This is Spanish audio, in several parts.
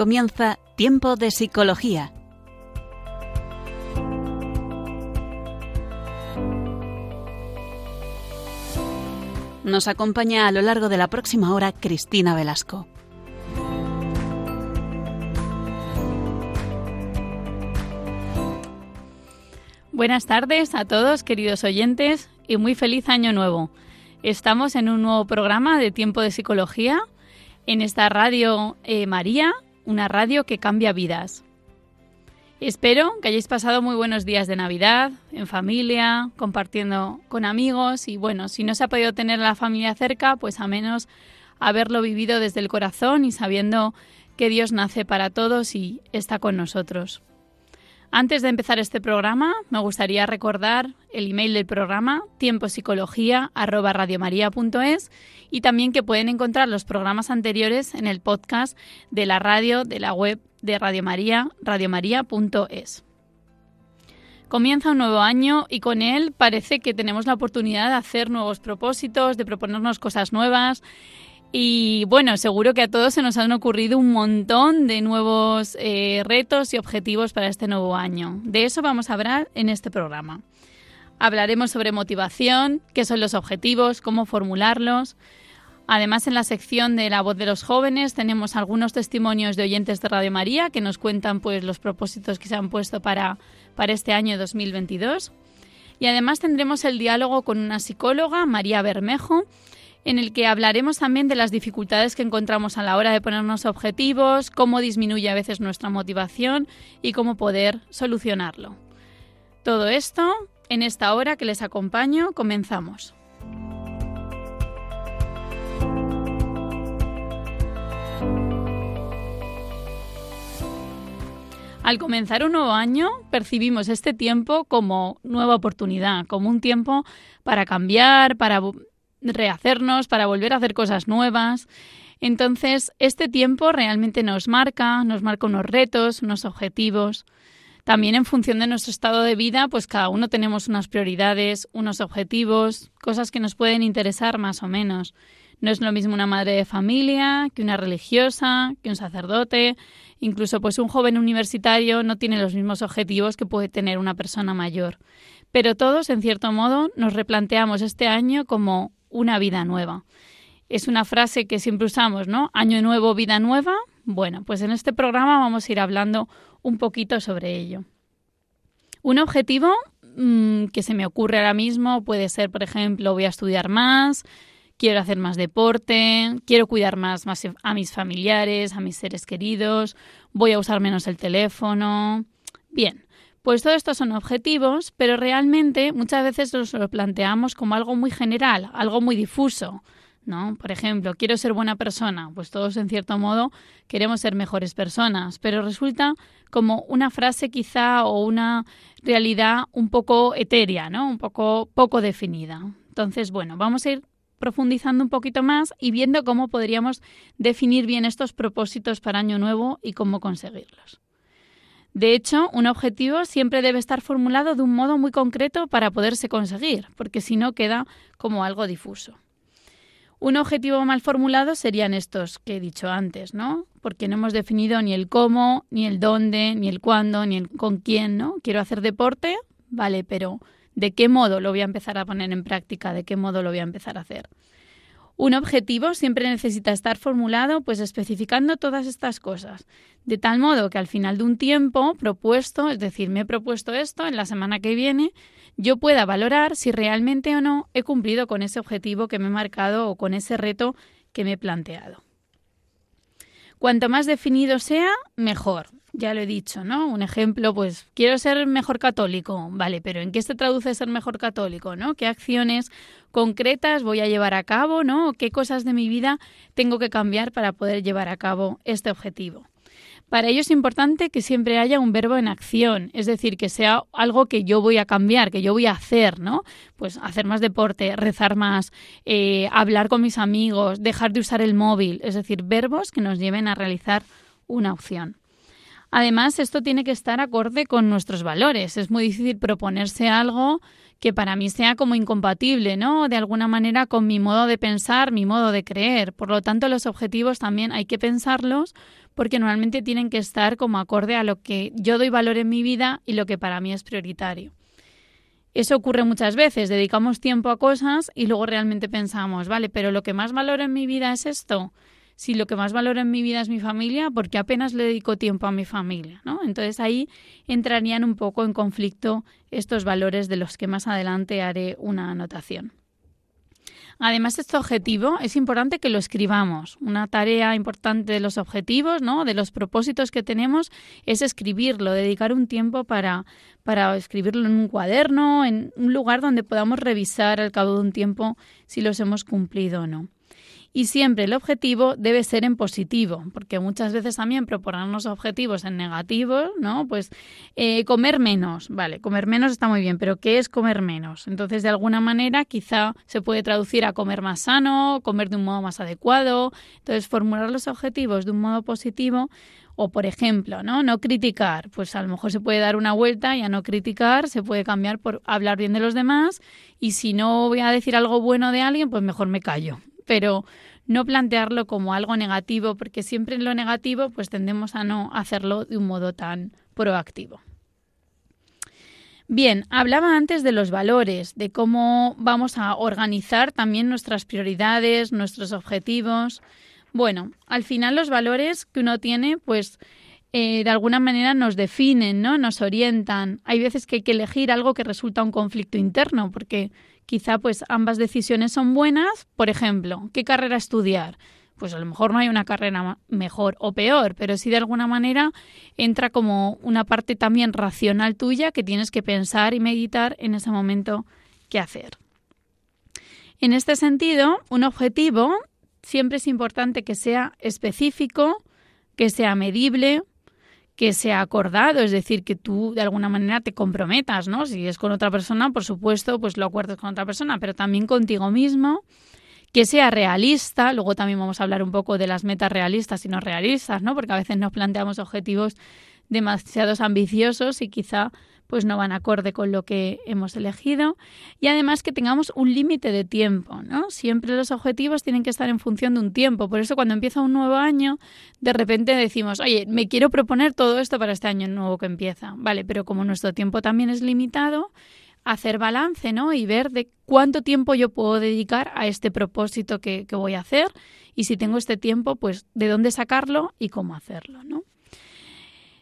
comienza Tiempo de Psicología. Nos acompaña a lo largo de la próxima hora Cristina Velasco. Buenas tardes a todos, queridos oyentes, y muy feliz año nuevo. Estamos en un nuevo programa de Tiempo de Psicología en esta radio eh, María, una radio que cambia vidas. Espero que hayáis pasado muy buenos días de Navidad, en familia, compartiendo con amigos y bueno, si no se ha podido tener la familia cerca, pues a menos haberlo vivido desde el corazón y sabiendo que Dios nace para todos y está con nosotros. Antes de empezar este programa, me gustaría recordar el email del programa tiempopsicología@radiomaria.es y también que pueden encontrar los programas anteriores en el podcast de la radio de la web de Radio María, radiomaria.es. Comienza un nuevo año y con él parece que tenemos la oportunidad de hacer nuevos propósitos, de proponernos cosas nuevas y bueno, seguro que a todos se nos han ocurrido un montón de nuevos eh, retos y objetivos para este nuevo año. De eso vamos a hablar en este programa. Hablaremos sobre motivación, qué son los objetivos, cómo formularlos. Además, en la sección de la voz de los jóvenes tenemos algunos testimonios de oyentes de Radio María que nos cuentan pues, los propósitos que se han puesto para, para este año 2022. Y además tendremos el diálogo con una psicóloga, María Bermejo, en el que hablaremos también de las dificultades que encontramos a la hora de ponernos objetivos, cómo disminuye a veces nuestra motivación y cómo poder solucionarlo. Todo esto en esta hora que les acompaño, comenzamos. Al comenzar un nuevo año, percibimos este tiempo como nueva oportunidad, como un tiempo para cambiar, para rehacernos, para volver a hacer cosas nuevas. Entonces, este tiempo realmente nos marca, nos marca unos retos, unos objetivos. También en función de nuestro estado de vida, pues cada uno tenemos unas prioridades, unos objetivos, cosas que nos pueden interesar más o menos. No es lo mismo una madre de familia que una religiosa, que un sacerdote, incluso pues un joven universitario no tiene los mismos objetivos que puede tener una persona mayor. Pero todos, en cierto modo, nos replanteamos este año como una vida nueva. Es una frase que siempre usamos, ¿no? Año nuevo, vida nueva. Bueno, pues en este programa vamos a ir hablando un poquito sobre ello. Un objetivo mm, que se me ocurre ahora mismo puede ser, por ejemplo, voy a estudiar más, quiero hacer más deporte, quiero cuidar más, más a mis familiares, a mis seres queridos, voy a usar menos el teléfono. Bien, pues todo esto son objetivos, pero realmente muchas veces nos lo planteamos como algo muy general, algo muy difuso. ¿no? Por ejemplo, quiero ser buena persona, pues todos en cierto modo queremos ser mejores personas, pero resulta como una frase quizá o una realidad un poco etérea, ¿no? Un poco poco definida. Entonces, bueno, vamos a ir profundizando un poquito más y viendo cómo podríamos definir bien estos propósitos para Año Nuevo y cómo conseguirlos. De hecho, un objetivo siempre debe estar formulado de un modo muy concreto para poderse conseguir, porque si no queda como algo difuso. Un objetivo mal formulado serían estos que he dicho antes, ¿no? Porque no hemos definido ni el cómo, ni el dónde, ni el cuándo, ni el con quién, ¿no? Quiero hacer deporte, vale, pero ¿de qué modo lo voy a empezar a poner en práctica? ¿De qué modo lo voy a empezar a hacer? Un objetivo siempre necesita estar formulado pues especificando todas estas cosas, de tal modo que al final de un tiempo propuesto, es decir, me he propuesto esto en la semana que viene, yo pueda valorar si realmente o no he cumplido con ese objetivo que me he marcado o con ese reto que me he planteado. Cuanto más definido sea, mejor ya lo he dicho, ¿no? Un ejemplo, pues quiero ser mejor católico, vale, pero ¿en qué se traduce ser mejor católico, ¿no? ¿Qué acciones concretas voy a llevar a cabo, ¿no? ¿Qué cosas de mi vida tengo que cambiar para poder llevar a cabo este objetivo? Para ello es importante que siempre haya un verbo en acción, es decir, que sea algo que yo voy a cambiar, que yo voy a hacer, ¿no? Pues hacer más deporte, rezar más, eh, hablar con mis amigos, dejar de usar el móvil, es decir, verbos que nos lleven a realizar una opción. Además, esto tiene que estar acorde con nuestros valores. Es muy difícil proponerse algo que para mí sea como incompatible, ¿no? De alguna manera con mi modo de pensar, mi modo de creer. Por lo tanto, los objetivos también hay que pensarlos porque normalmente tienen que estar como acorde a lo que yo doy valor en mi vida y lo que para mí es prioritario. Eso ocurre muchas veces, dedicamos tiempo a cosas y luego realmente pensamos, vale, pero lo que más valoro en mi vida es esto si lo que más valoro en mi vida es mi familia, porque apenas le dedico tiempo a mi familia, ¿no? Entonces ahí entrarían un poco en conflicto estos valores de los que más adelante haré una anotación. Además, este objetivo es importante que lo escribamos. Una tarea importante de los objetivos, ¿no? de los propósitos que tenemos, es escribirlo, dedicar un tiempo para, para escribirlo en un cuaderno, en un lugar donde podamos revisar al cabo de un tiempo si los hemos cumplido o no y siempre el objetivo debe ser en positivo, porque muchas veces también proponernos objetivos en negativo, ¿no? Pues eh, comer menos, vale, comer menos está muy bien, pero ¿qué es comer menos? Entonces, de alguna manera, quizá se puede traducir a comer más sano, comer de un modo más adecuado. Entonces, formular los objetivos de un modo positivo o, por ejemplo, ¿no? No criticar. Pues a lo mejor se puede dar una vuelta y a no criticar se puede cambiar por hablar bien de los demás. Y si no voy a decir algo bueno de alguien, pues mejor me callo pero no plantearlo como algo negativo, porque siempre en lo negativo pues tendemos a no hacerlo de un modo tan proactivo. Bien, hablaba antes de los valores, de cómo vamos a organizar también nuestras prioridades, nuestros objetivos. Bueno, al final los valores que uno tiene, pues eh, de alguna manera nos definen, ¿no? Nos orientan. Hay veces que hay que elegir algo que resulta un conflicto interno, porque quizá pues ambas decisiones son buenas. Por ejemplo, ¿qué carrera estudiar? Pues a lo mejor no hay una carrera mejor o peor, pero sí de alguna manera entra como una parte también racional tuya que tienes que pensar y meditar en ese momento qué hacer. En este sentido, un objetivo siempre es importante que sea específico, que sea medible, que sea acordado, es decir, que tú de alguna manera te comprometas, ¿no? Si es con otra persona, por supuesto, pues lo acuerdes con otra persona, pero también contigo mismo, que sea realista, luego también vamos a hablar un poco de las metas realistas y no realistas, ¿no? Porque a veces nos planteamos objetivos demasiados ambiciosos y quizá pues no van acorde con lo que hemos elegido y además que tengamos un límite de tiempo, ¿no? Siempre los objetivos tienen que estar en función de un tiempo, por eso cuando empieza un nuevo año, de repente decimos, "Oye, me quiero proponer todo esto para este año nuevo que empieza." Vale, pero como nuestro tiempo también es limitado, hacer balance, ¿no? Y ver de cuánto tiempo yo puedo dedicar a este propósito que, voy a hacer y si tengo este tiempo, pues de dónde sacarlo y cómo hacerlo, ¿no?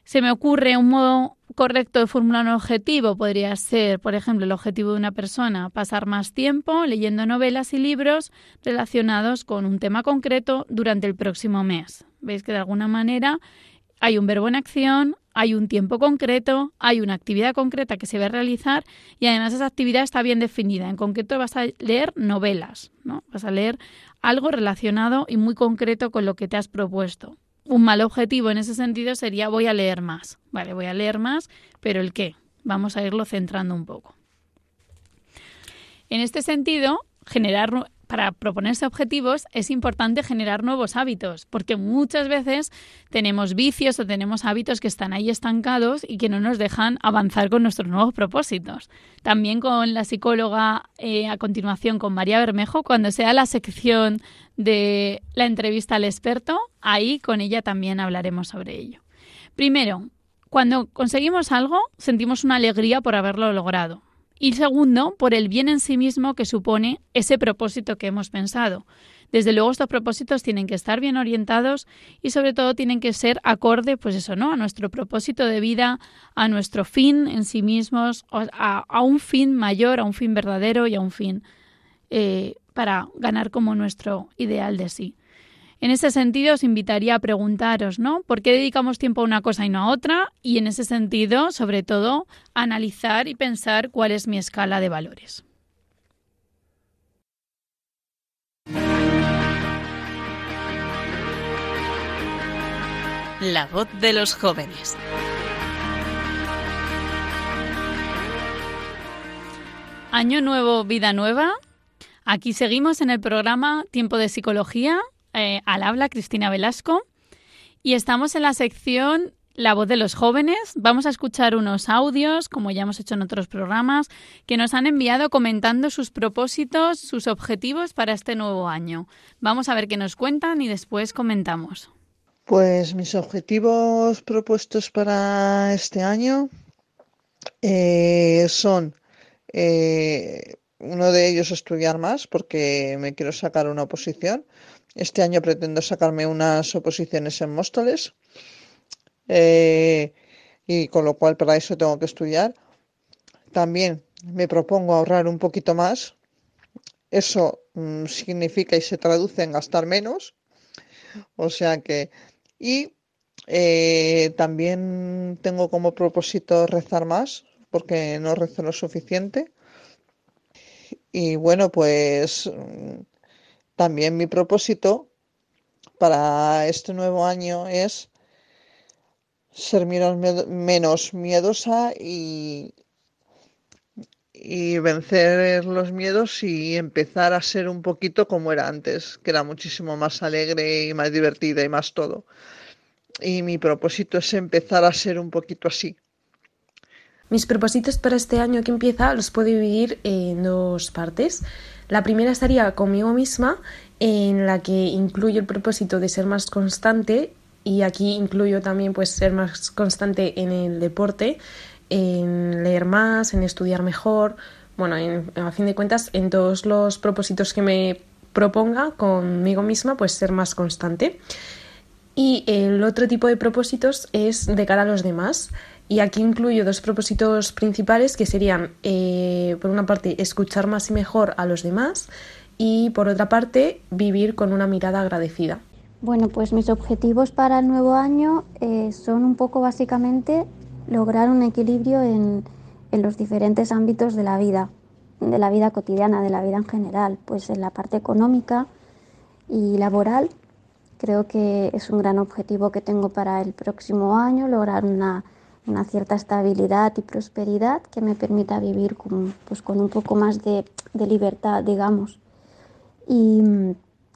Se me ocurre un modo correcto de formular un objetivo. Podría ser, por ejemplo, el objetivo de una persona, pasar más tiempo leyendo novelas y libros relacionados con un tema concreto durante el próximo mes. Veis que de alguna manera hay un verbo en acción, hay un tiempo concreto, hay una actividad concreta que se va a realizar y además esa actividad está bien definida. En concreto vas a leer novelas, ¿no? Vas a leer algo relacionado y muy concreto con lo que te has propuesto un mal objetivo en ese sentido sería voy a leer más. Vale, voy a leer más, pero el qué. Vamos a irlo centrando un poco. En este sentido, generar para proponerse objetivos es importante generar nuevos hábitos, porque muchas veces tenemos vicios o tenemos hábitos que están ahí estancados y que no nos dejan avanzar con nuestros nuevos propósitos. También con la psicóloga eh, a continuación, con María Bermejo, cuando sea la sección de la entrevista al experto, ahí con ella también hablaremos sobre ello. Primero, cuando conseguimos algo, sentimos una alegría por haberlo logrado y segundo, por el bien en sí mismo que supone ese propósito que hemos pensado. Desde luego estos propósitos tienen que estar bien orientados y sobre todo tienen que ser acorde, pues eso, ¿no? A nuestro propósito de vida, a nuestro fin en sí mismos, a, un fin mayor, a un fin verdadero y a un fin eh, para ganar como nuestro ideal de sí. En ese sentido, os invitaría a preguntaros, ¿no? ¿Por qué dedicamos tiempo a una cosa y no a otra? Y en ese sentido, sobre todo, analizar y pensar cuál es mi escala de valores. La voz de los jóvenes. Año nuevo, vida nueva. Aquí seguimos en el programa Tiempo de Psicología eh, al habla Cristina Velasco y estamos en la sección la voz de los jóvenes. Vamos a escuchar unos audios, como ya hemos hecho en otros programas, que nos han enviado comentando sus propósitos, sus objetivos para este nuevo año. Vamos a ver qué nos cuentan y después comentamos. Pues mis objetivos propuestos para este año eh, son eh, uno de ellos estudiar más porque me quiero sacar una oposición. Este año pretendo sacarme unas oposiciones en Móstoles eh, y con lo cual para eso tengo que estudiar. También me propongo ahorrar un poquito más. Eso mm, significa y se traduce en gastar menos. O sea que... Y eh, también tengo como propósito rezar más, porque no rezo lo suficiente. Y bueno, pues mm, también mi propósito para este nuevo año es ser menos miedosa y, y vencer los miedos y empezar a ser un poquito como era antes, que era muchísimo más alegre y más divertida y más todo. Y mi propósito es empezar a ser un poquito así. Mis propósitos para este año que empieza los puedo dividir en dos partes. La primera estaría conmigo misma, en la que incluyo el propósito de ser más constante y aquí incluyo también pues ser más constante en el deporte, en leer más, en estudiar mejor, bueno, a fin de cuentas en todos los propósitos que me proponga conmigo misma pues ser más constante. Y el otro tipo de propósitos es de cara a los demás. Y aquí incluyo dos propósitos principales que serían, eh, por una parte, escuchar más y mejor a los demás y, por otra parte, vivir con una mirada agradecida. Bueno, pues mis objetivos para el nuevo año eh, son un poco básicamente lograr un equilibrio en, en, los diferentes ámbitos de la vida, de la vida cotidiana, de la vida en general, pues en la parte económica y laboral. Creo que es un gran objetivo que tengo para el próximo año, lograr una, una cierta estabilidad y prosperidad que me permita vivir con, pues, con un poco más de, de libertad, digamos. Y,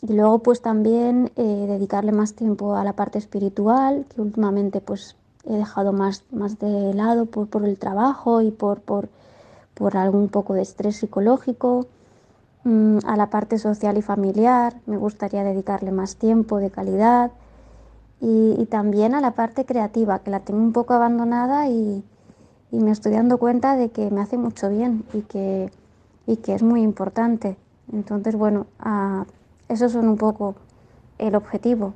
y luego pues también eh, dedicarle más tiempo a la parte espiritual, que últimamente pues he dejado más, más de lado por, por el trabajo y por, por, por, algún poco de estrés psicológico. Mm, a la parte social y familiar me gustaría dedicarle más tiempo de calidad. Y, y, también a la parte creativa, que la tengo un poco abandonada y, y me estoy dando cuenta de que me hace mucho bien y que, y que es muy importante. Entonces, bueno, a esos son un poco el objetivo.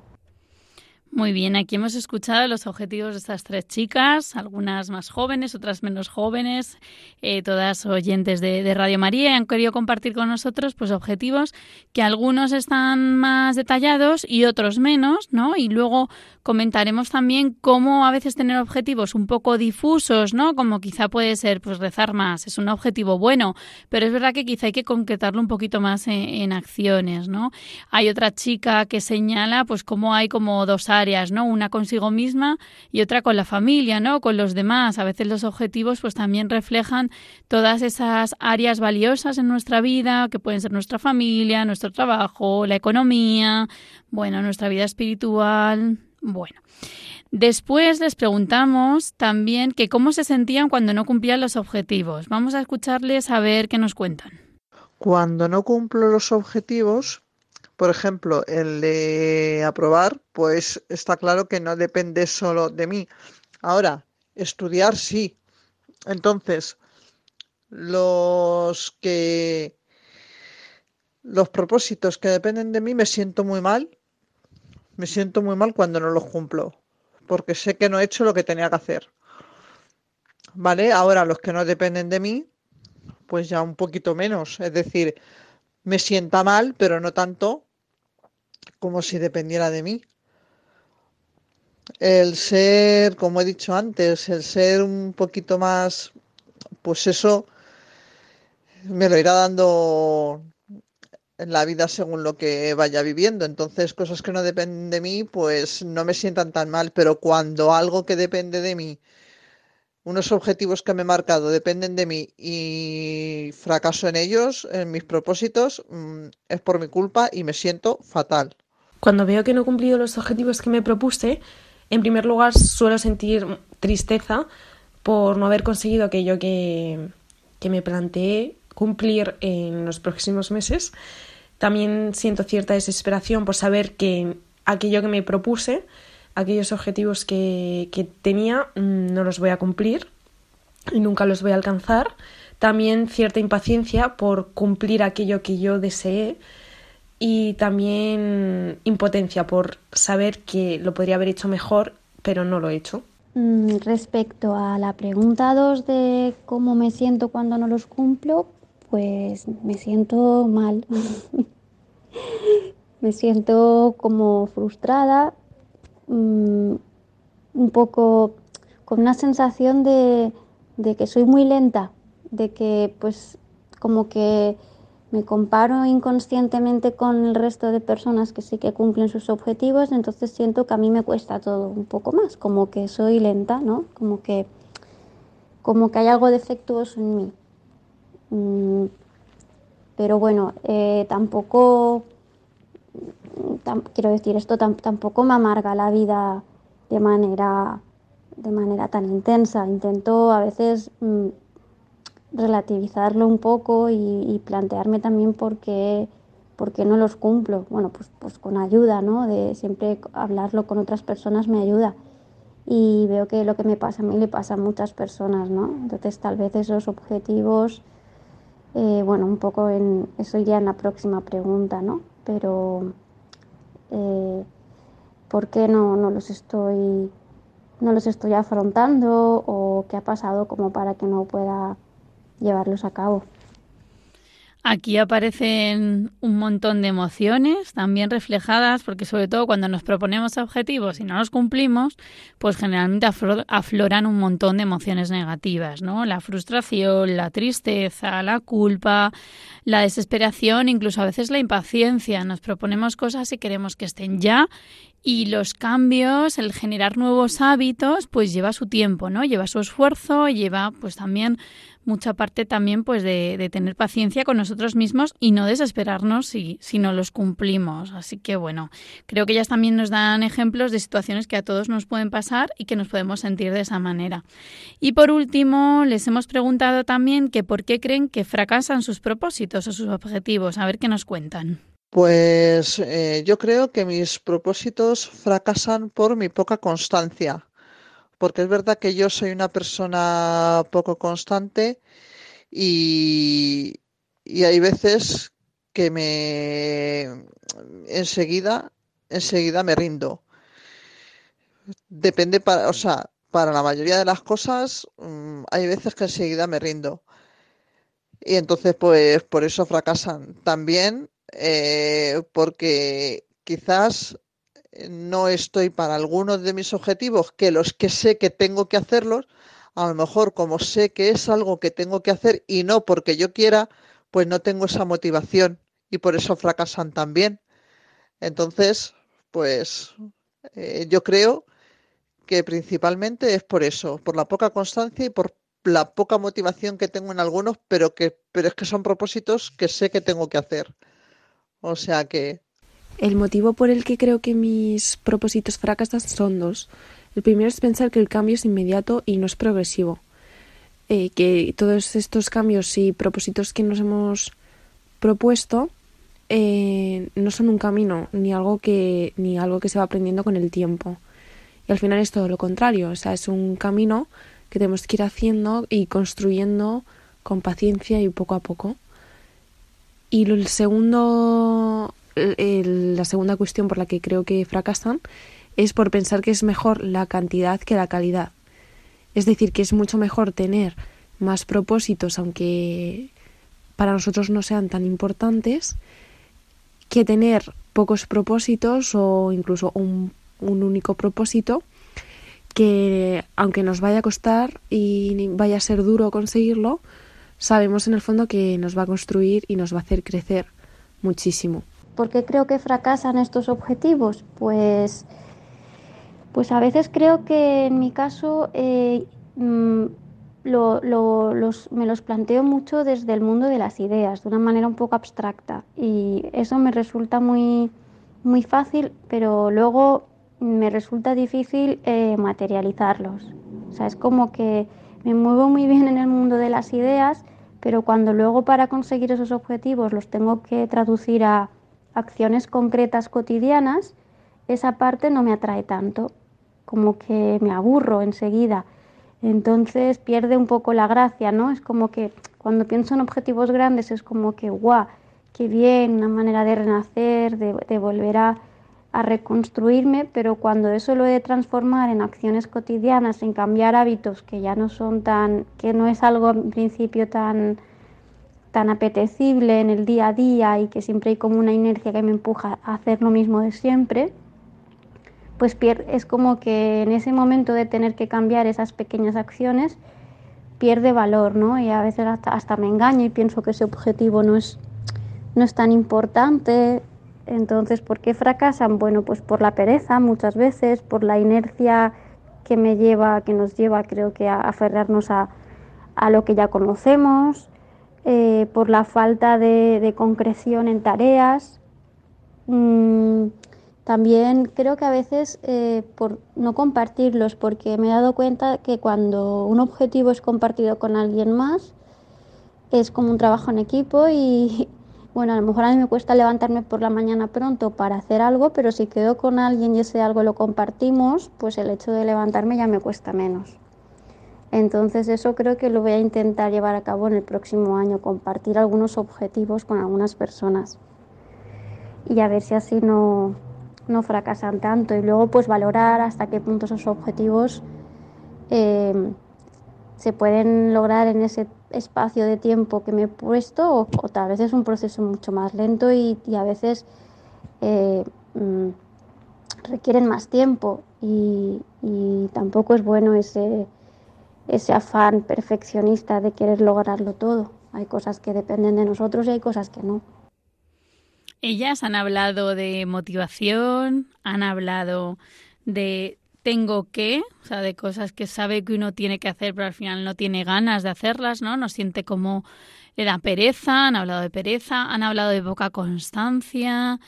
Muy bien, aquí hemos escuchado los objetivos de estas tres chicas, algunas más jóvenes, otras menos jóvenes, eh, todas oyentes de, Radio María y han querido compartir con nosotros pues objetivos que algunos están más detallados y otros menos, ¿no? Y luego comentaremos también cómo a veces tener objetivos un poco difusos, ¿no? Como quizá puede ser pues rezar más, es un objetivo bueno, pero es verdad que quizá hay que concretarlo un poquito más en, en acciones, ¿no? Hay otra chica que señala pues cómo hay como dos áreas ¿no? Una consigo misma y otra con la familia, ¿no? Con los demás. A veces los objetivos pues también reflejan todas esas áreas valiosas en nuestra vida, que pueden ser nuestra familia, nuestro trabajo, la economía, bueno, nuestra vida espiritual, bueno. Después les preguntamos también que cómo se sentían cuando no cumplían los objetivos. Vamos a escucharles a ver qué nos cuentan. Cuando no cumplo los objetivos, por ejemplo, el de aprobar, pues está claro que no depende solo de mí. Ahora, estudiar sí. Entonces, los que los propósitos que dependen de mí me siento muy mal. Me siento muy mal cuando no los cumplo, porque sé que no he hecho lo que tenía que hacer. ¿Vale? Ahora los que no dependen de mí, pues ya un poquito menos. Es decir, me sienta mal, pero no tanto como si dependiera de mí. El ser, como he dicho antes, el ser un poquito más, pues eso me lo irá dando en la vida según lo que vaya viviendo. Entonces, cosas que no dependen de mí, pues no me sientan tan mal, pero cuando algo que depende de mí, unos objetivos que me he marcado dependen de mí y fracaso en ellos, en mis propósitos, mm, es por mi culpa y me siento fatal. Cuando veo que no he cumplido los objetivos que me propuse, En primer lugar, suelo sentir tristeza por no haber conseguido aquello que, que me planteé cumplir en los próximos meses. También siento cierta desesperación por saber que aquello que me propuse, aquellos objetivos que, que tenía, mm, no los voy a cumplir y nunca los voy a alcanzar. También cierta impaciencia por cumplir aquello que yo deseé y también impotencia por saber que lo podría haber hecho mejor, pero no lo he hecho. Mm, respecto a la pregunta 2 de cómo me siento cuando no los cumplo, pues me siento mal. me siento como frustrada, mm, un poco con una sensación de, de que soy muy lenta, de que pues como que me comparo inconscientemente con el resto de personas que sí que cumplen sus objetivos, entonces siento que a mí me cuesta todo un poco más, como que soy lenta, ¿no? Como que, como que hay algo defectuoso en mí. Mm, pero bueno, eh, tampoco, quiero decir, esto tampoco me amarga la vida de manera, de manera tan intensa. Intento a veces... Mm, relativizarlo un poco y, plantearme también por qué, por no los cumplo. Bueno, pues, pues con ayuda, ¿no? De siempre hablarlo con otras personas me ayuda. Y veo que lo que me pasa a mí le pasa a muchas personas, ¿no? Entonces tal vez esos objetivos, eh, bueno, un poco en, eso iría en la próxima pregunta, ¿no? Pero eh, ¿por qué no, no los estoy no los estoy afrontando o qué ha pasado como para que no pueda llevarlos a cabo. Aquí aparecen un montón de emociones también reflejadas, porque sobre todo cuando nos proponemos objetivos y no los cumplimos, pues generalmente afloran un montón de emociones negativas, ¿no? La frustración, la tristeza, la culpa, la desesperación, incluso a veces la impaciencia. Nos proponemos cosas y queremos que estén ya y los cambios, el generar nuevos hábitos, pues lleva su tiempo, ¿no? Lleva su esfuerzo, lleva pues también mucha parte también pues de, tener paciencia con nosotros mismos y no desesperarnos si, si no los cumplimos. Así que bueno, creo que ellas también nos dan ejemplos de situaciones que a todos nos pueden pasar y que nos podemos sentir de esa manera. Y por último, les hemos preguntado también que por qué creen que fracasan sus propósitos o sus objetivos. A ver qué nos cuentan. Pues eh, yo creo que mis propósitos fracasan por mi poca constancia porque es verdad que yo soy una persona poco constante y, hay veces que me enseguida, enseguida me rindo. Depende para, o sea, para la mayoría de las cosas mm, hay veces que enseguida me rindo. Y entonces, pues, por eso fracasan. También eh, porque quizás no estoy para algunos de mis objetivos que los que sé que tengo que hacerlos, a lo mejor como sé que es algo que tengo que hacer y no porque yo quiera, pues no tengo esa motivación y por eso fracasan también. Entonces, pues eh, yo creo que principalmente es por eso, por la poca constancia y por la poca motivación que tengo en algunos, pero que pero es que son propósitos que sé que tengo que hacer. O sea que el motivo por el que creo que mis propósitos fracasan son dos. El primero es pensar que el cambio es inmediato y no es progresivo. Eh, que todos estos cambios y propósitos que nos hemos propuesto eh, no son un camino ni algo que ni algo que se va aprendiendo con el tiempo. Y al final es todo lo contrario, o sea, es un camino que tenemos que ir haciendo y construyendo con paciencia y poco a poco. Y el segundo la segunda cuestión por la que creo que fracasan es por pensar que es mejor la cantidad que la calidad. Es decir, que es mucho mejor tener más propósitos, aunque para nosotros no sean tan importantes, que tener pocos propósitos o incluso un, único propósito que aunque nos vaya a costar y vaya a ser duro conseguirlo, sabemos en el fondo que nos va a construir y nos va a hacer crecer muchísimo. ¿Por qué creo que fracasan estos objetivos? Pues, pues a veces creo que en mi caso eh, mm, me los planteo mucho desde el mundo de las ideas, de una manera un poco abstracta. Y eso me resulta muy, muy fácil, pero luego me resulta difícil eh, materializarlos. O sea, es como que me muevo muy bien en el mundo de las ideas, pero cuando luego para conseguir esos objetivos los tengo que traducir a acciones concretas cotidianas, esa parte no me atrae tanto, como que me aburro enseguida. Entonces pierde un poco la gracia, ¿no? Es como que cuando pienso en objetivos grandes es como que, guau, qué bien, una manera de renacer, de, volver a, a, reconstruirme, pero cuando eso lo he de transformar en acciones cotidianas, en cambiar hábitos que ya no son tan, que no es algo en principio tan, tan apetecible en el día a día y que siempre hay como una inercia que me empuja a hacer lo mismo de siempre, pues es como que en ese momento de tener que cambiar esas pequeñas acciones, pierde valor, ¿no? Y a veces hasta, hasta me engaño y pienso que ese objetivo no es no es tan importante. Entonces, ¿por qué fracasan? Bueno, pues por la pereza muchas veces, por la inercia que me lleva, que nos lleva, creo que a aferrarnos a, lo que ya conocemos, eh, por la falta de, concreción en tareas. Mm, también creo que a veces eh, por no compartirlos, porque me he dado cuenta que cuando un objetivo es compartido con alguien más, es como un trabajo en equipo y, bueno, a lo mejor a mí me cuesta levantarme por la mañana pronto para hacer algo, pero si quedo con alguien y ese algo lo compartimos, pues el hecho de levantarme ya me cuesta menos. Entonces eso creo que lo voy a intentar llevar a cabo en el próximo año, compartir algunos objetivos con algunas personas y a ver si así no, no fracasan tanto. Y luego pues valorar hasta qué punto esos objetivos eh, se pueden lograr en ese espacio de tiempo que me he puesto o, tal vez es un proceso mucho más lento y, a veces eh, mm, requieren más tiempo y, tampoco es bueno ese, ese afán perfeccionista de querer lograrlo todo. Hay cosas que dependen de nosotros y hay cosas que no. Ellas han hablado de motivación, han hablado de tengo que, o sea, de cosas que sabe que uno tiene que hacer, pero al final no tiene ganas de hacerlas, ¿no? No siente como le da pereza, han hablado de pereza, han hablado de poca constancia,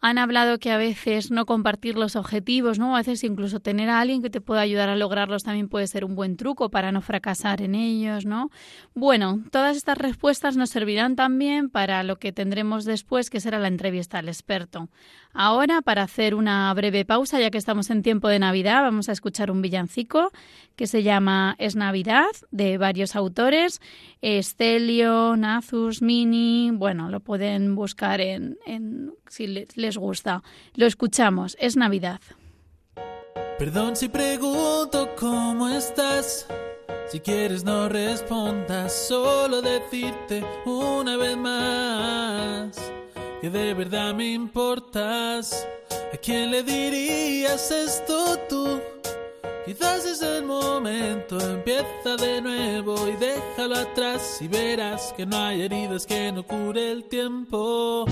han hablado que a veces no compartir los objetivos, ¿no? A veces incluso tener a alguien que te pueda ayudar a lograrlos también puede ser un buen truco para no fracasar en ellos, ¿no? Bueno, todas estas respuestas nos servirán también para lo que tendremos después, que será la entrevista al experto. Ahora, para hacer una breve pausa, ya que estamos en tiempo de Navidad, vamos a escuchar un villancico que se llama Es Navidad, de varios autores, Estelio, Nazus, Mini, bueno, lo pueden buscar en, en si les gusta. Lo escuchamos, es Navidad. Perdón si pregunto cómo estás. Si quieres no respondas, solo decirte una vez más que de verdad me importas. ¿A quién le dirías esto tú? Quizás es el momento, empieza de nuevo y déjalo atrás y verás que no hay heridas que no cure el tiempo.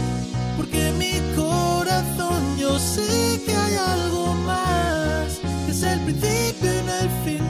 Porque mi corazón yo sé que hay algo más, que es el principio y el final.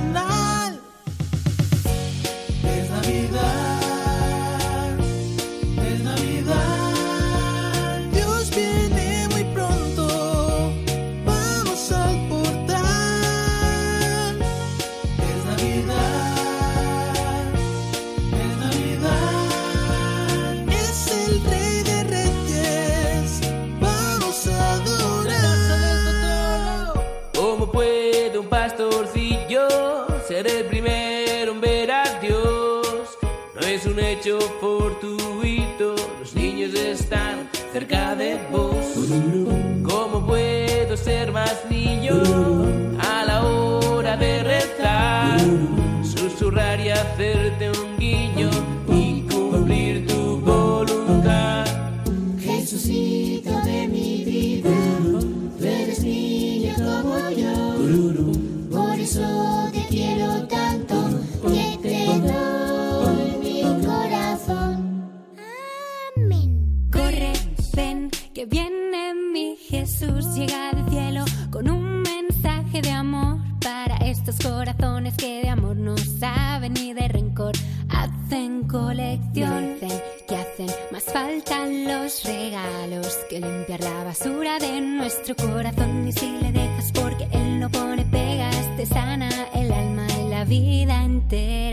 Llega del cielo con un mensaje de amor para estos corazones que de amor no saben ni de rencor. Hacen colección, que hacen más faltan los regalos que limpiar la basura de nuestro corazón. Y si le dejas porque él no pone pegas, te sana el alma y la vida entera.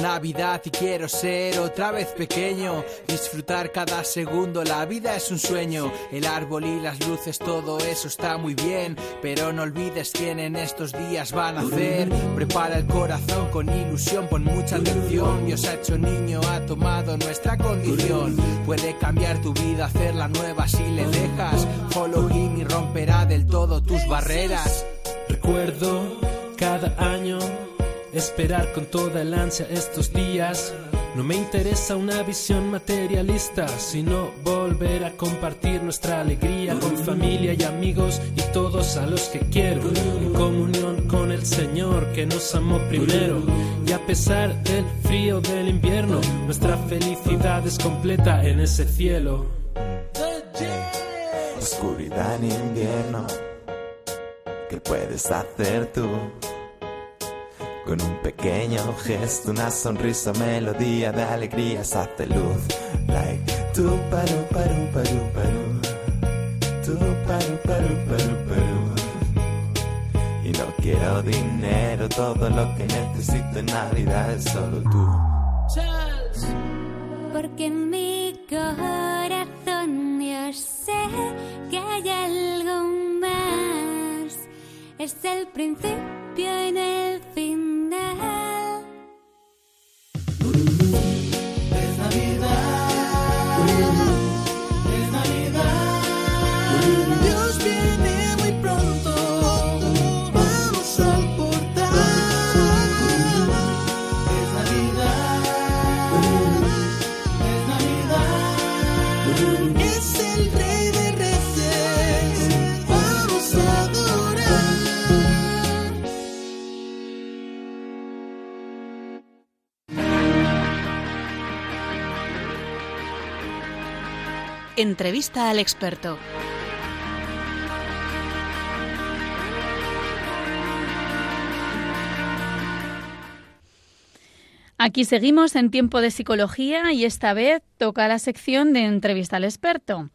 Navidad y quiero ser otra vez pequeño, disfrutar cada segundo, la vida es un sueño, el árbol y las luces, todo eso está muy bien, pero no olvides quién en estos días van a hacer, prepara el corazón con ilusión, pon mucha atención, Dios ha hecho niño, ha tomado nuestra condición, puede cambiar tu vida, hacerla nueva si le dejas, follow y romperá del todo tus barreras. Recuerdo cada año esperar con toda el ansia estos días. No me interesa una visión materialista, sino volver a compartir nuestra alegría con familia y amigos y todos a los que quiero, en comunión con el Señor que nos amó primero. Y a pesar del frío del invierno, nuestra felicidad es completa en ese cielo. Oscuridad en invierno, ¿qué puedes hacer tú? Con un pequeño gesto, una sonrisa, melodía de alegrías hace luz. Like tu paru paru paru paru, tu paru paru paru paru. Y no quiero dinero, todo lo que necesito en Navidad es solo tú. Porque en mi corazón yo sé que hay algo más. Es el principio y no el final. Entrevista al experto. Aquí seguimos en tiempo de psicología y esta vez toca la sección de entrevista al experto.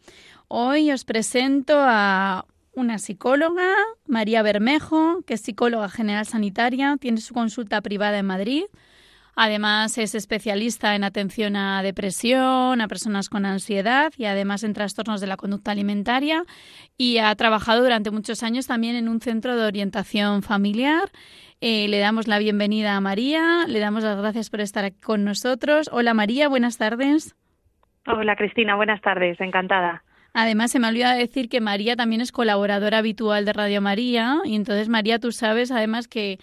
Hoy os presento a una psicóloga, María Bermejo, que es psicóloga general sanitaria, tiene su consulta privada en Madrid. Además es especialista en atención a depresión, a personas con ansiedad y además en trastornos de la conducta alimentaria y ha trabajado durante muchos años también en un centro de orientación familiar. Eh, le damos la bienvenida a María, le damos las gracias por estar aquí con nosotros. Hola María, buenas tardes. Hola Cristina, buenas tardes, encantada. Además, se me olvida decir que María también es colaboradora habitual de Radio María y entonces María, tú sabes además que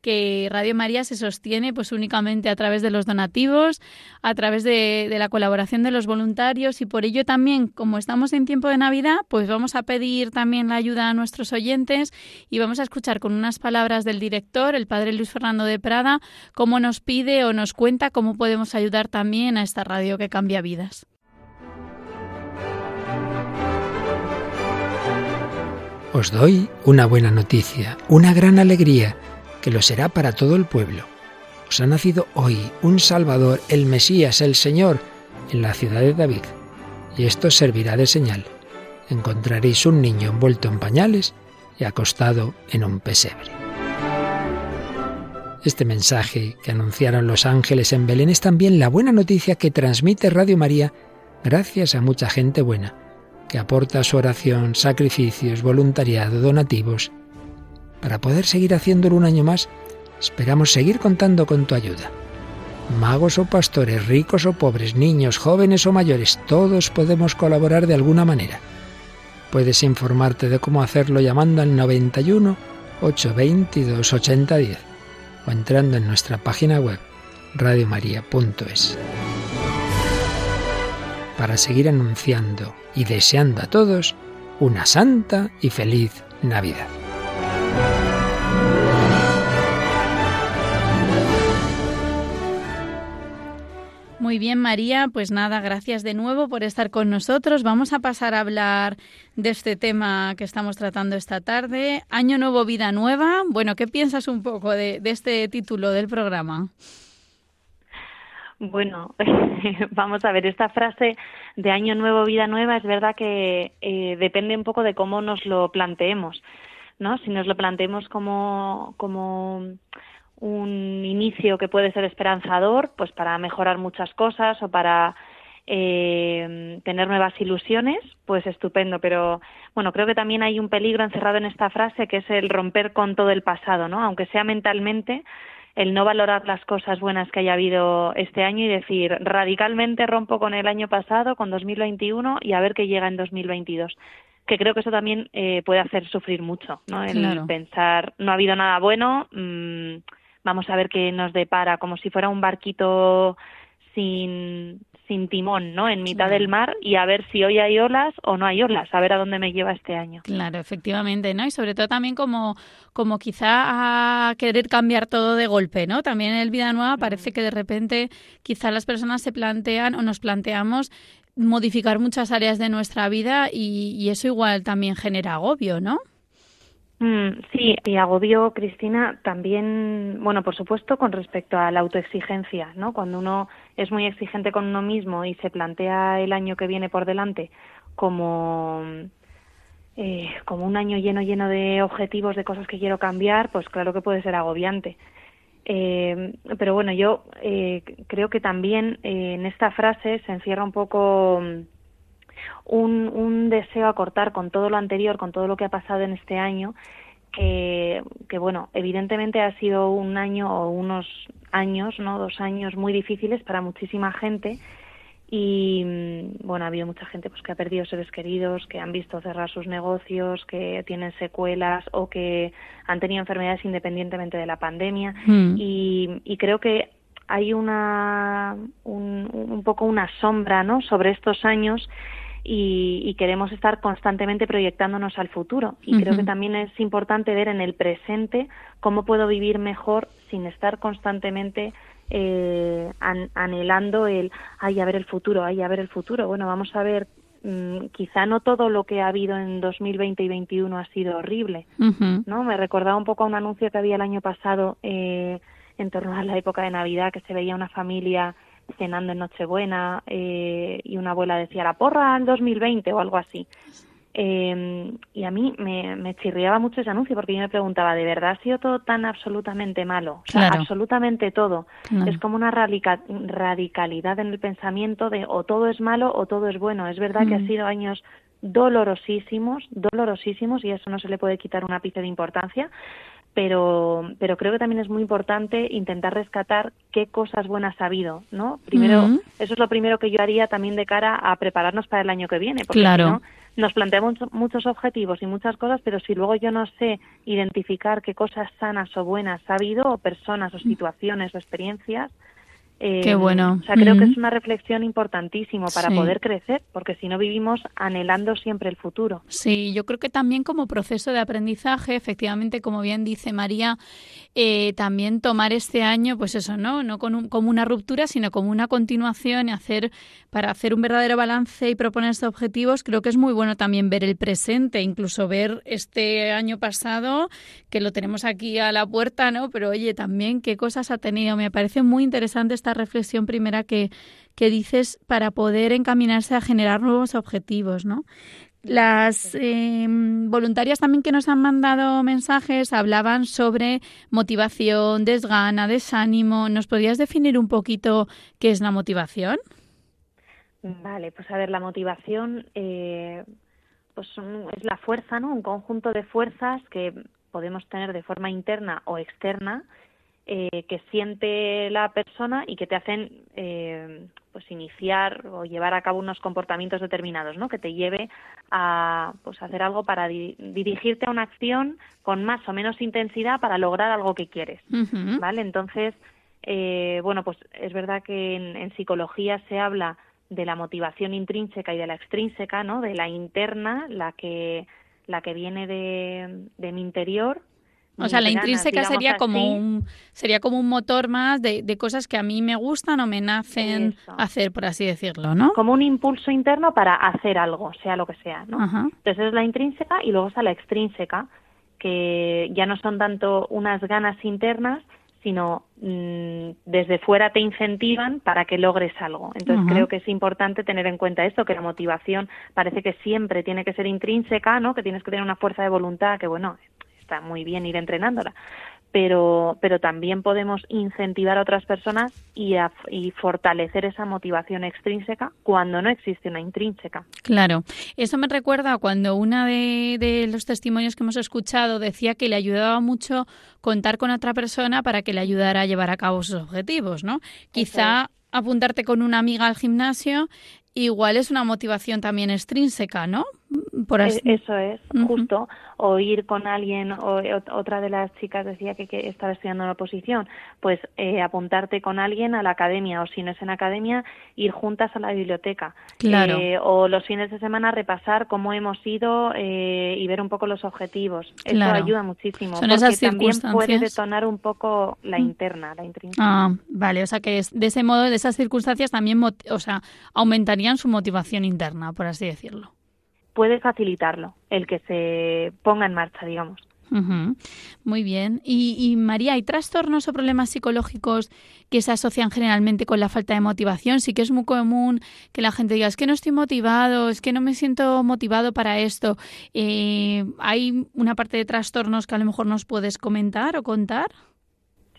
que Radio María se sostiene pues únicamente a través de los donativos, a través de, de, la colaboración de los voluntarios y por ello también, como estamos en tiempo de Navidad, pues vamos a pedir también la ayuda a nuestros oyentes y vamos a escuchar con unas palabras del director, el padre Luis Fernando de Prada, cómo nos pide o nos cuenta cómo podemos ayudar también a esta radio que cambia vidas. Os doy una buena noticia, una gran alegría que lo será para todo el pueblo. Os ha nacido hoy un Salvador, el Mesías, el Señor, en la ciudad de David. Y esto servirá de señal. Encontraréis un niño envuelto en pañales y acostado en un pesebre. Este mensaje que anunciaron los ángeles en Belén es también la buena noticia que transmite Radio María gracias a mucha gente buena, que aporta su oración, sacrificios, voluntariado, donativos para poder seguir haciéndolo un año más, esperamos seguir contando con tu ayuda. Magos o pastores, ricos o pobres, niños, jóvenes o mayores, todos podemos colaborar de alguna manera. Puedes informarte de cómo hacerlo llamando al 91 822 8010 o entrando en nuestra página web radiomaria.es. Para seguir anunciando y deseando a todos una santa y feliz Navidad. Muy bien, María. Pues nada, gracias de nuevo por estar con nosotros. Vamos a pasar a hablar de este tema que estamos tratando esta tarde. Año Nuevo, Vida Nueva. Bueno, ¿qué piensas un poco de, este título del programa? Bueno, vamos a ver, esta frase de Año Nuevo, Vida Nueva es verdad que eh, depende un poco de cómo nos lo planteemos, ¿no? Si nos lo planteemos como, como un inicio que puede ser esperanzador, pues para mejorar muchas cosas o para eh, tener nuevas ilusiones, pues estupendo. Pero bueno, creo que también hay un peligro encerrado en esta frase que es el romper con todo el pasado, ¿no? Aunque sea mentalmente, el no valorar las cosas buenas que haya habido este año y decir radicalmente rompo con el año pasado, con 2021 y a ver qué llega en 2022 que creo que eso también eh, puede hacer sufrir mucho, ¿no? El pensar no ha habido nada bueno, mmm, vamos a ver qué nos depara, como si fuera un barquito sin, sin timón, ¿no? En mitad del mar y a ver si hoy hay olas o no hay olas, a ver a dónde me lleva este año. Claro, efectivamente, ¿no? Y sobre todo también como, como quizá a querer cambiar todo de golpe, ¿no? También en el Vida Nueva parece que de repente quizá las personas se plantean o nos planteamos modificar muchas áreas de nuestra vida y, y eso igual también genera agobio, ¿no? Mm, sí, y agobio, Cristina, también, bueno, por supuesto, con respecto a la autoexigencia, ¿no? Cuando uno es muy exigente con uno mismo y se plantea el año que viene por delante como, eh, como un año lleno, lleno de objetivos, de cosas que quiero cambiar, pues claro que puede ser agobiante. Eh, pero bueno, yo eh, creo que también en esta frase se encierra un poco un, un deseo a cortar con todo lo anterior, con todo lo que ha pasado en este año, que, que bueno, evidentemente ha sido un año o unos años, ¿no? Dos años muy difíciles para muchísima gente y mm, bueno ha habido mucha gente pues que ha perdido seres queridos que han visto cerrar sus negocios que tienen secuelas o que han tenido enfermedades independientemente de la pandemia mm. y, y, creo que hay una un, un, poco una sombra no sobre estos años y, queremos estar constantemente proyectándonos al futuro. Y creo que también es importante ver en el presente cómo puedo vivir mejor sin estar constantemente eh, anhelando el, ay, a ver el futuro, ay, a ver el futuro. Bueno, vamos a ver, mm, quizá no todo lo que ha habido en 2020 y 2021 ha sido horrible, ¿no? Me recordaba un poco a un anuncio que había el año pasado eh, en torno a la época de Navidad, que se veía una familia cenando en Nochebuena eh, y una abuela decía la porra al 2020 o algo así. Eh, y a mí me, me, chirriaba mucho ese anuncio porque yo me preguntaba, ¿de verdad ha sido todo tan absolutamente malo? O sea, absolutamente todo. Es como una radicalidad en el pensamiento de o todo es malo o todo es bueno. Es verdad que ha mm. sido años dolorosísimos, dolorosísimos y eso no se le puede quitar un ápice de importancia, pero, pero creo que también es muy importante intentar rescatar qué cosas buenas ha habido, ¿no? Primero, eso es lo primero que yo haría también de cara a prepararnos para el año que viene, porque claro. nos planteamos muchos objetivos y muchas cosas, pero si luego yo no sé identificar qué cosas sanas o buenas ha habido, o personas, o situaciones, o experiencias, eh, Qué bueno. O sea, creo que es una reflexión importantísima para poder crecer, porque si no vivimos anhelando siempre el futuro. Sí, yo creo que también como proceso de aprendizaje, efectivamente, como bien dice María, eh, también tomar este año, pues eso, ¿no? No con como una ruptura, sino como una continuación y hacer, para hacer un verdadero balance y proponerse objetivos, creo que es muy bueno también ver el presente, incluso ver este año pasado, que lo tenemos aquí a la puerta, ¿no? Pero oye, también qué cosas ha tenido. Me parece muy interesante esta reflexión primera que, que dices para poder encaminarse a generar nuevos objetivos, ¿no? Las em, voluntarias también que nos han mandado mensajes hablaban sobre motivación, desgana, desánimo. ¿Nos podrías definir un poquito qué es la motivación? Vale, pues a ver, la motivación eh, pues es la fuerza, ¿no? Un conjunto de fuerzas que podemos tener de forma interna o externa eh, que siente la persona y que te hacen eh, pues iniciar o llevar a cabo unos comportamientos determinados, ¿no? Que te lleve a pues hacer algo para di- dirigirte a una acción con más o menos intensidad para lograr algo que quieres, ¿vale? Entonces, eh, bueno, pues es verdad que en, en psicología se habla de la motivación intrínseca y de la extrínseca, ¿no? De la interna, la que la que viene de, de mi interior. O sea, la intrínseca sería como un sería como un motor más de, de cosas que a mí me gustan o me nacen Eso. hacer, por así decirlo, ¿no? como un impulso interno para hacer algo, sea lo que sea, ¿no? Ajá. Entonces es la intrínseca y luego está la extrínseca, que ya no son tanto unas ganas internas, sino mm, desde fuera te incentivan para que logres algo. Entonces creo que es importante tener en cuenta esto, que la motivación parece que siempre tiene que ser intrínseca, ¿no? Que tienes que tener una fuerza de voluntad, que bueno, está muy bien ir entrenándola, pero, pero también podemos incentivar a otras personas y, a- y fortalecer esa motivación extrínseca cuando no existe una intrínseca. Claro, eso me recuerda cuando una de, de los testimonios que hemos escuchado decía que le ayudaba mucho contar con otra persona para que le ayudara a llevar a cabo sus objetivos, ¿no? Quizá apuntarte con una amiga al gimnasio igual es una motivación también extrínseca, ¿no? Por así- E- Eso es, justo. O ir con alguien, o ot- otra de las chicas decía que, que estaba estudiando una oposición, pues eh, apuntarte con alguien a la academia, o si no es en academia, ir juntas a la biblioteca. Claro. Eh, o los fines de semana repasar cómo hemos ido eh, y ver un poco los objetivos. Eso Claro. ayuda muchísimo. Son porque esas también puede circunstancias. detonar un poco la interna, la intrínseca. Ah, vale, o sea que de ese modo, de esas circunstancias también, o sea, aumentarían su motivación interna, por así decirlo. Puede facilitarlo, el que se ponga en marcha, digamos. Muy bien. Y, y, María, ¿hay trastornos o problemas psicológicos que se asocian generalmente con la falta de motivación? Sí que es muy común que la gente diga, es que no estoy motivado, es que no me siento motivado para esto. Eh, ¿Hay una parte de trastornos que a lo mejor nos puedes comentar o contar?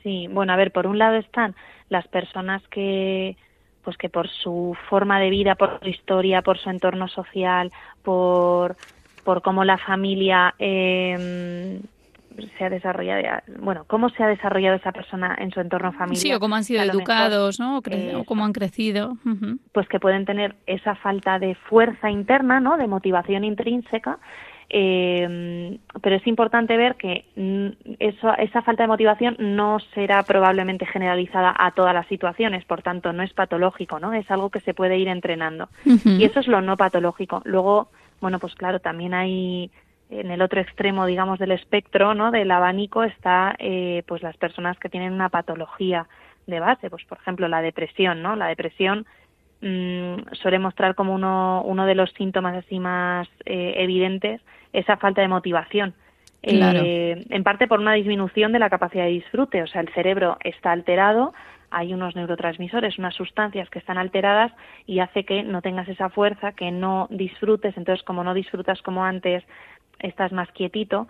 Sí, bueno, a ver, por un lado están las personas que pues que por su forma de vida, por su historia, por su entorno social, por por cómo la familia eh, se ha desarrollado, bueno, cómo se ha desarrollado esa persona en su entorno familiar. Sí, o cómo han sido mejor, educados, ¿no? O, cómo han crecido. Pues que pueden tener esa falta de fuerza interna, ¿no? De motivación intrínseca. Eh, pero es importante ver que eso, esa falta de motivación no será probablemente generalizada a todas las situaciones, por tanto no es patológico, ¿no? Es algo que se puede ir entrenando. Y eso es lo no patológico. Luego, bueno, pues claro, también hay en el otro extremo, digamos, del espectro, ¿no? Del abanico está, eh, pues las personas que tienen una patología de base, pues por ejemplo la depresión, ¿no? La depresión mm, suele mostrar como uno, uno de los síntomas así más eh, evidentes esa falta de motivación. Claro. Eh, en parte por una disminución de la capacidad de disfrute, o sea, el cerebro está alterado, hay unos neurotransmisores, unas sustancias que están alteradas y hace que no tengas esa fuerza, que no disfrutes, entonces como no disfrutas como antes, estás más quietito.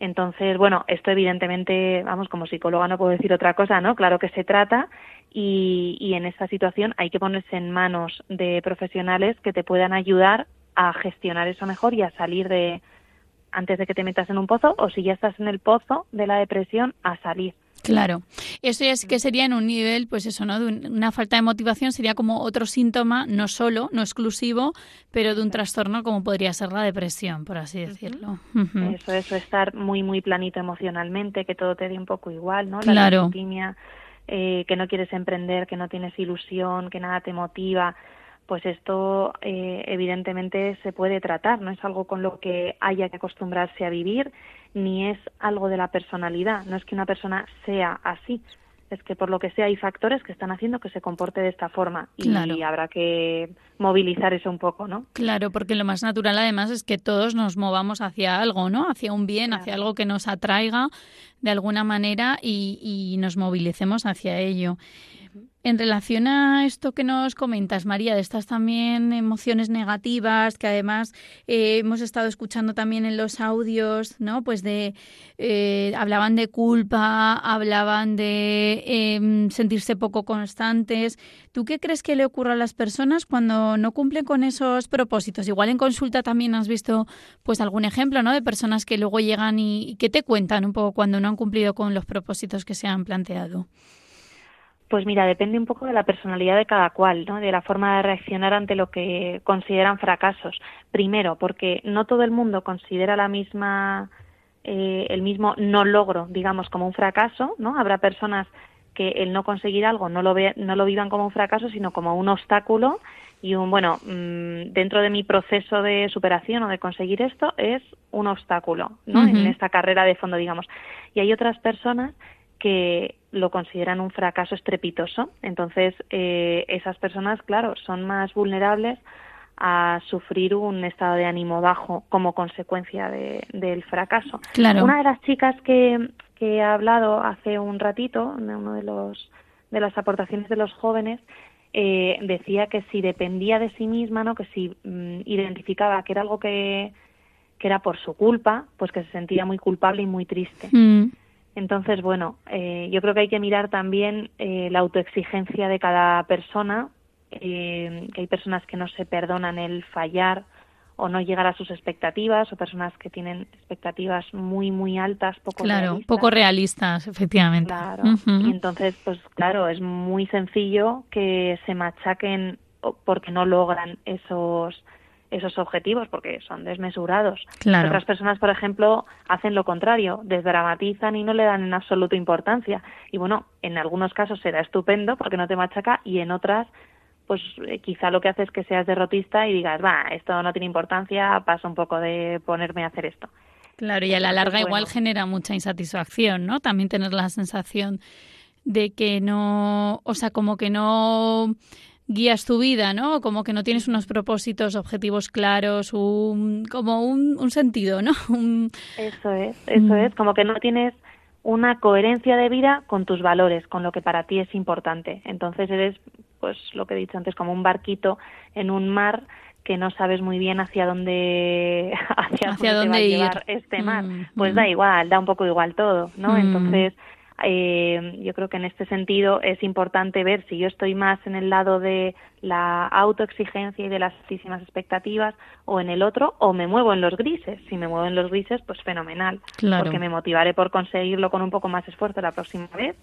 Entonces, bueno, esto evidentemente, vamos, como psicóloga no puedo decir otra cosa, ¿no? Claro que se trata y, y en esta situación hay que ponerse en manos de profesionales que te puedan ayudar a gestionar eso mejor y a salir de, antes de que te metas en un pozo o si ya estás en el pozo de la depresión, a salir. Claro, eso ya es que sería en un nivel, pues eso, ¿no? De un- una falta de motivación sería como otro síntoma, no solo, no exclusivo, pero de un trastorno como podría ser la depresión, por así decirlo. Eso, eso, estar muy, muy planito emocionalmente, que todo te dé un poco igual, ¿no? La Claro. Eh, que no quieres emprender, que no tienes ilusión, que nada te motiva, pues esto eh, evidentemente se puede tratar, no es algo con lo que haya que acostumbrarse a vivir, ni es algo de la personalidad, no es que una persona sea así, es que por lo que sea hay factores que están haciendo que se comporte de esta forma y Claro. habrá que movilizar eso un poco, ¿no? Claro, porque lo más natural además es que todos nos movamos hacia algo, ¿no? Hacia un bien, hacia algo que nos atraiga de alguna manera y, y nos movilicemos hacia ello. En relación a esto que nos comentas, María, de estas también emociones negativas, que además eh, hemos estado escuchando también en los audios, ¿no? Pues de eh, hablaban de culpa, hablaban de em, sentirse poco constantes. ¿Tú qué crees que le ocurre a las personas cuando no cumplen con esos propósitos? Igual en consulta también has visto, pues algún ejemplo, ¿no? De personas que luego llegan y, y que te cuentan un poco cuando no han cumplido con los propósitos que se han planteado. Pues mira, depende un poco de la personalidad de cada cual, ¿no? de la forma de reaccionar ante lo que consideran fracasos. Primero, porque no todo el mundo considera la misma, eh, el mismo no logro, digamos, como un fracaso, ¿no? Habrá personas que el no conseguir algo no lo, ve, no lo vivan como un fracaso, sino como un obstáculo y un, bueno, mmm, dentro de mi proceso de superación o de conseguir esto es un obstáculo, ¿no? Uh -huh. En esta carrera de fondo, digamos. Y hay otras personas que lo consideran un fracaso estrepitoso. Entonces, eh, esas personas, claro, son más vulnerables a sufrir un estado de ánimo bajo como consecuencia de, del fracaso. Claro. Una de las chicas que, que he hablado hace un ratito, de uno de los de las aportaciones de los jóvenes, eh, decía que si dependía de sí misma, no, que si mm, identificaba que era algo que, que era por su culpa, pues que se sentía muy culpable y muy triste. Mm. Entonces, bueno, eh, yo creo que hay que mirar también eh, la autoexigencia de cada persona, eh, que hay personas que no se perdonan el fallar o no llegar a sus expectativas, o personas que tienen expectativas muy, muy altas, poco claro, realistas. poco realistas, efectivamente. Claro, uh -huh. y entonces, pues claro, es muy sencillo que se machaquen porque no logran esos esos objetivos porque son desmesurados. Claro. Otras personas, por ejemplo, hacen lo contrario, desdramatizan y no le dan en absoluto importancia. Y bueno, en algunos casos será estupendo porque no te machaca y en otras, pues eh, quizá lo que hace es que seas derrotista y digas, va, esto no tiene importancia, paso un poco de ponerme a hacer esto. Claro, y a la larga bueno. igual genera mucha insatisfacción, ¿no? También tener la sensación de que no, o sea, como que no guías tu vida, ¿no? Como que no tienes unos propósitos, objetivos claros, un, como un, un sentido, ¿no? Un... Eso es, eso mm. es, como que no tienes una coherencia de vida con tus valores, con lo que para ti es importante. Entonces eres, pues lo que he dicho antes, como un barquito en un mar que no sabes muy bien hacia dónde hacia, ¿Hacia dónde, dónde te va ir? a llevar este mar. Mm, pues mm. da igual, da un poco igual todo, ¿no? Mm. Entonces eh, yo creo que en este sentido es importante ver si yo estoy más en el lado de la autoexigencia y de las altísimas expectativas o en el otro o me muevo en los grises. Si me muevo en los grises, pues fenomenal, Claro. porque me motivaré por conseguirlo con un poco más esfuerzo la próxima vez.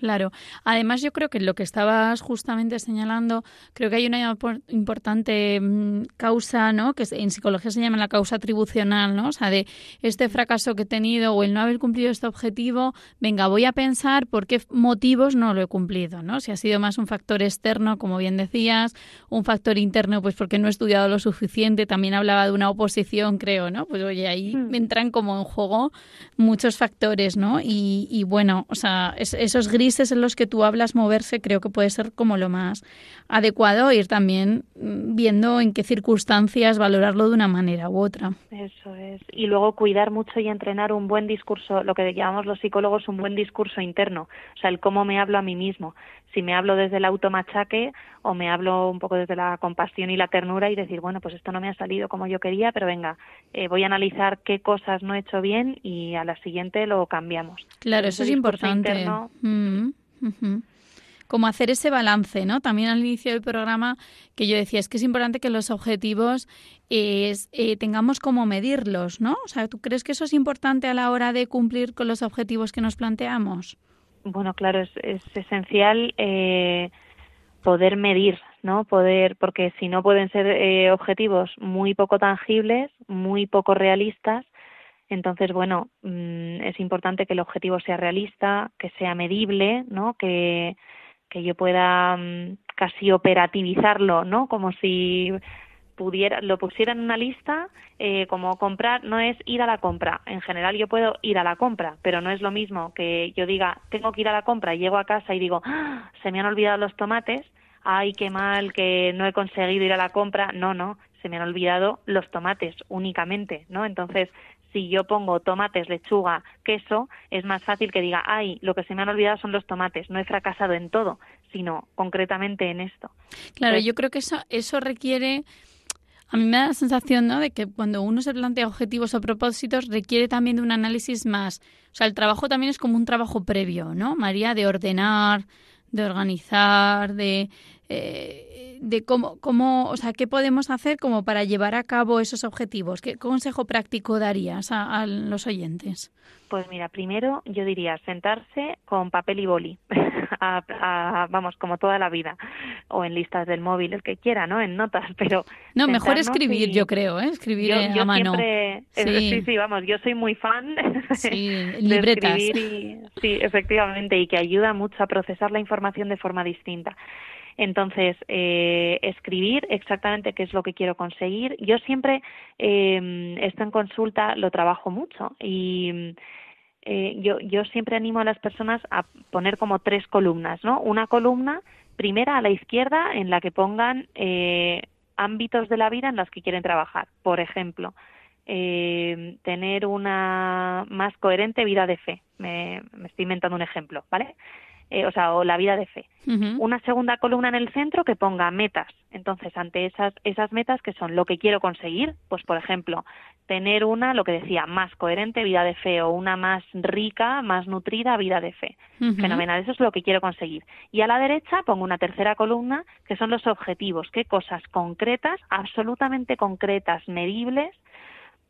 Claro. Además, yo creo que lo que estabas justamente señalando, creo que hay una por- importante mm, causa, ¿no? Que en psicología se llama la causa atribucional, ¿no? O sea, de este fracaso que he tenido o el no haber cumplido este objetivo, venga, voy a pensar por qué motivos no lo he cumplido, ¿no? Si ha sido más un factor externo, como bien decías, un factor interno, pues porque no he estudiado lo suficiente. También hablaba de una oposición, creo, ¿no? Pues oye, ahí Mm. entran como en juego muchos factores, ¿no? Y, y bueno, o sea, es- esos grises en los que tú hablas moverse creo que puede ser como lo más adecuado, ir también mm, viendo en qué circunstancias valorarlo de una manera u otra. Eso es. Y luego cuidar mucho y entrenar un buen discurso, lo que llamamos los psicólogos un buen discurso interno, o sea, el cómo me hablo a mí mismo. Si me hablo desde el automachaque o me hablo un poco desde la compasión y la ternura y decir, bueno, pues esto no me ha salido como yo quería, pero venga, eh, voy a analizar qué cosas no he hecho bien y a la siguiente lo cambiamos. Claro, eso es importante. interno, Mm. Como hacer ese balance, ¿no? También al inicio del programa que yo decía, es que es importante que los objetivos es, eh, tengamos como medirlos, ¿no? O sea, ¿tú crees que eso es importante a la hora de cumplir con los objetivos que nos planteamos? Bueno, claro, es, es esencial eh, poder medir, ¿no? Poder, porque si no pueden ser eh, objetivos muy poco tangibles, muy poco realistas, entonces, bueno, mm, es importante que el objetivo sea realista, que sea medible, ¿no? Que, que yo pueda mm, casi operativizarlo, ¿no? Como si pudiera, lo pusiera en una lista, eh, como comprar, no es ir a la compra. En general yo puedo ir a la compra, pero no es lo mismo que yo diga, tengo que ir a la compra, llego a casa y digo, "Ah, se me han olvidado los tomates, ay, qué mal que no he conseguido ir a la compra. No, no, se me han olvidado los tomates únicamente, ¿no? Entonces, si yo pongo tomates, lechuga, queso, es más fácil que diga, ay, lo que se me han olvidado son los tomates, no he fracasado en todo, sino concretamente en esto. Claro, yo creo que eso, eso requiere a mí me da la sensación ¿no? de que cuando uno se plantea objetivos o propósitos requiere también de un análisis más. O sea, el trabajo también es como un trabajo previo, ¿no, María? De ordenar, de organizar, de, eh, de cómo, cómo, o sea, qué podemos hacer como para llevar a cabo esos objetivos. ¿Qué consejo práctico darías a, a los oyentes? Pues mira, primero yo diría sentarse con papel y boli. a, a, vamos, como toda la vida, o en listas del móvil, el que quiera, ¿no? En notas, pero... No, mejor escribir, y... yo creo, ¿eh? Escribir yo, a mano. Siempre, sí. sí, sí, vamos, yo soy muy fan sí, de libretas. escribir y, sí, efectivamente, y que ayuda mucho a procesar la información de forma distinta. Entonces, eh, escribir exactamente qué es lo que quiero conseguir. Yo siempre, eh, esto en consulta lo trabajo mucho y eh, yo, yo siempre animo a las personas a poner como tres columnas, ¿no? Una columna primera a la izquierda en la que pongan eh, ámbitos de la vida en los que quieren trabajar. Por ejemplo, eh, tener una más coherente vida de fe. Me, me estoy inventando un ejemplo, ¿vale? Eh, o sea, o la vida de fe. Uh -huh. Una segunda columna en el centro que ponga metas. Entonces, ante esas, esas metas que son lo que quiero conseguir, pues por ejemplo, tener una, lo que decía, más coherente vida de fe o una más rica, más nutrida vida de fe. Uh -huh. Fenomenal, eso es lo que quiero conseguir. Y a la derecha pongo una tercera columna que son los objetivos, qué cosas concretas, absolutamente concretas, medibles,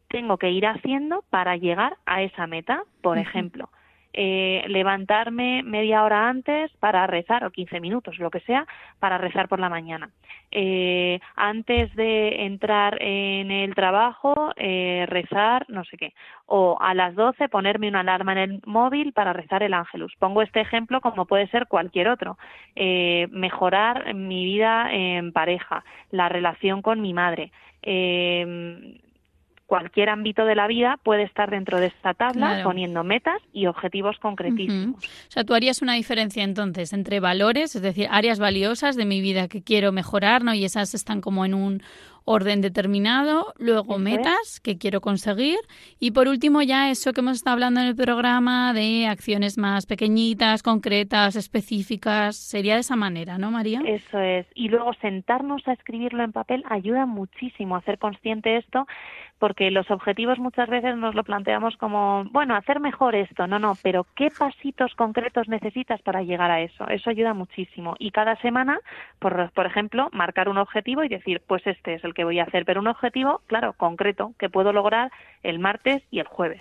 tengo que ir haciendo para llegar a esa meta. Por uh -huh. ejemplo, eh, levantarme media hora antes para rezar, o 15 minutos, lo que sea, para rezar por la mañana. Eh, antes de entrar en el trabajo, eh, rezar, no sé qué. O a las 12 ponerme una alarma en el móvil para rezar el ángelus. Pongo este ejemplo como puede ser cualquier otro. Eh, mejorar mi vida en pareja, la relación con mi madre. Eh, cualquier ámbito de la vida puede estar dentro de esta tabla Claro. poniendo metas y objetivos concretísimos. O sea, tú harías una diferencia entonces entre valores, es decir, áreas valiosas de mi vida que quiero mejorar, ¿no? Y esas están como en un orden determinado, luego Eso es. metas que quiero conseguir y por último ya eso que hemos estado hablando en el programa de acciones más pequeñitas, concretas, específicas, sería de esa manera, ¿no, María? Eso es. Y luego sentarnos a escribirlo en papel ayuda muchísimo a hacer consciente esto, porque los objetivos muchas veces nos lo planteamos como, bueno, hacer mejor esto. No, no, pero ¿qué pasitos concretos necesitas para llegar a eso? Eso ayuda muchísimo. Y cada semana, por, por ejemplo, marcar un objetivo y decir, pues este es el que voy a hacer, pero un objetivo, claro, concreto, que puedo lograr el martes y el jueves.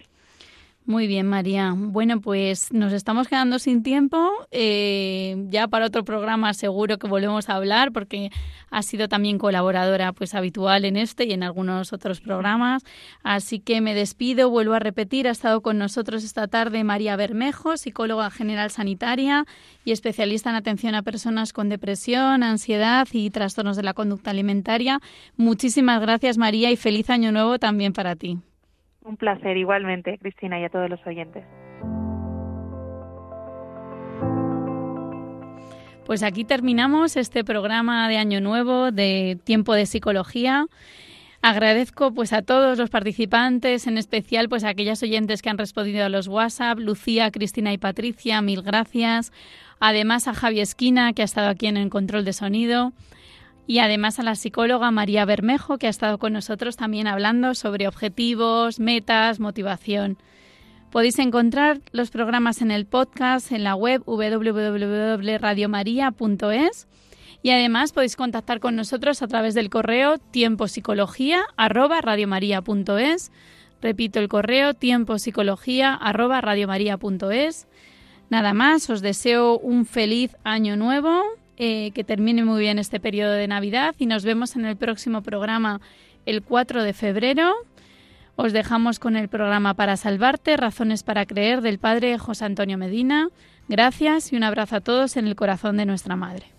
Muy bien, María. Bueno, pues nos estamos quedando sin tiempo. Eh, ya para otro programa seguro que volvemos a hablar porque ha sido también colaboradora pues habitual en este y en algunos otros programas. Así que me despido, vuelvo a repetir, ha estado con nosotros esta tarde María Bermejo, psicóloga general sanitaria y especialista en atención a personas con depresión, ansiedad y trastornos de la conducta alimentaria. Muchísimas gracias, María, y feliz año nuevo también para ti. Un placer igualmente, Cristina, y a todos los oyentes. Pues aquí terminamos este programa de Año Nuevo de Tiempo de Psicología. Agradezco pues a todos los participantes, en especial pues a aquellas oyentes que han respondido a los WhatsApp, Lucía, Cristina y Patricia, mil gracias. Además a Javi Esquina, que ha estado aquí en el control de sonido. Y además a la psicóloga María Bermejo, que ha estado con nosotros también hablando sobre objetivos, metas, motivación. Podéis encontrar los programas en el podcast en la web www.radiomaria.es y además podéis contactar con nosotros a través del correo tiempopsicología@radiomaria.es. Repito el correo tiempopsicología@radiomaria.es. Nada más, os deseo un feliz año nuevo, eh, que termine muy bien este periodo de Navidad y nos vemos en el próximo programa el 4 de febrero. Os dejamos con el programa Para Salvarte, Razones para Creer del Padre José Antonio Medina. Gracias y un abrazo a todos en el corazón de nuestra Madre.